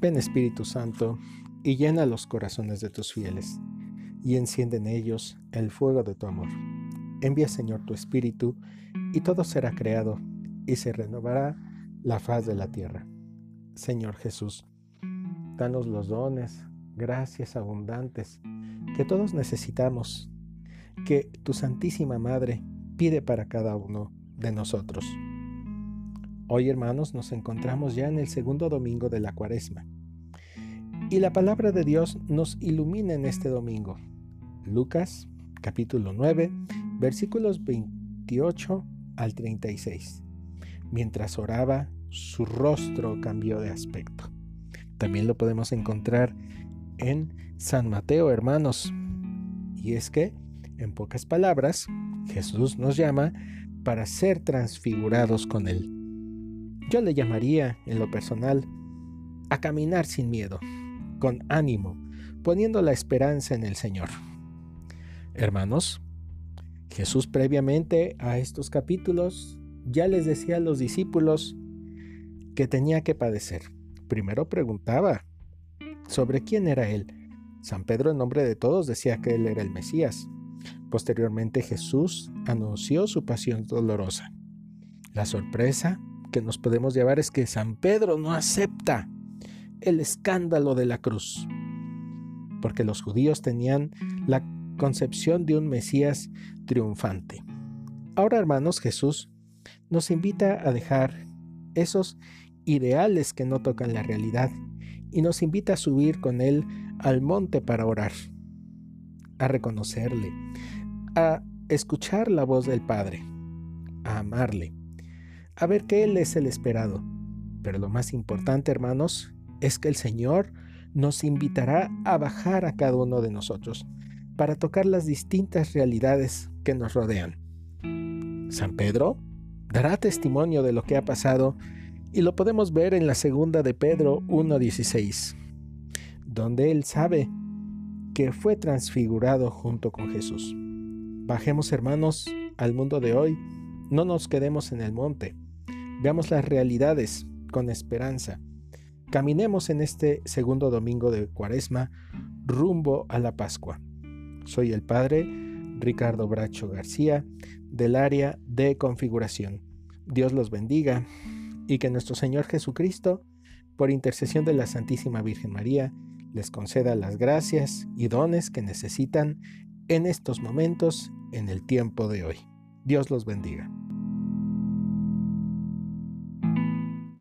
Ven Espíritu Santo y llena los corazones de tus fieles y enciende en ellos el fuego de tu amor. Envía Señor tu Espíritu y todo será creado y se renovará la faz de la tierra. Señor Jesús, danos los dones, gracias abundantes que todos necesitamos, que tu Santísima Madre pide para cada uno de nosotros. Hoy, hermanos, nos encontramos ya en el segundo domingo de la cuaresma. Y la palabra de Dios nos ilumina en este domingo. Lucas capítulo 9, versículos 28 al 36. Mientras oraba, su rostro cambió de aspecto. También lo podemos encontrar en San Mateo, hermanos. Y es que, en pocas palabras, Jesús nos llama para ser transfigurados con Él. Yo le llamaría, en lo personal, a caminar sin miedo, con ánimo, poniendo la esperanza en el Señor. Hermanos, Jesús previamente a estos capítulos ya les decía a los discípulos que tenía que padecer. Primero preguntaba sobre quién era Él. San Pedro en nombre de todos decía que Él era el Mesías. Posteriormente Jesús anunció su pasión dolorosa. La sorpresa que nos podemos llevar es que San Pedro no acepta el escándalo de la cruz, porque los judíos tenían la concepción de un Mesías triunfante. Ahora, hermanos, Jesús nos invita a dejar esos ideales que no tocan la realidad y nos invita a subir con Él al monte para orar, a reconocerle, a escuchar la voz del Padre, a amarle, a ver que Él es el esperado. Pero lo más importante, hermanos, es que el Señor nos invitará a bajar a cada uno de nosotros para tocar las distintas realidades que nos rodean. San Pedro dará testimonio de lo que ha pasado y lo podemos ver en la segunda de Pedro 1.16, donde él sabe que fue transfigurado junto con Jesús. Bajemos hermanos al mundo de hoy, no nos quedemos en el monte, Veamos las realidades con esperanza. Caminemos en este segundo domingo de Cuaresma rumbo a la Pascua. Soy el Padre Ricardo Bracho García del área de configuración. Dios los bendiga y que nuestro Señor Jesucristo, por intercesión de la Santísima Virgen María, les conceda las gracias y dones que necesitan en estos momentos en el tiempo de hoy. Dios los bendiga.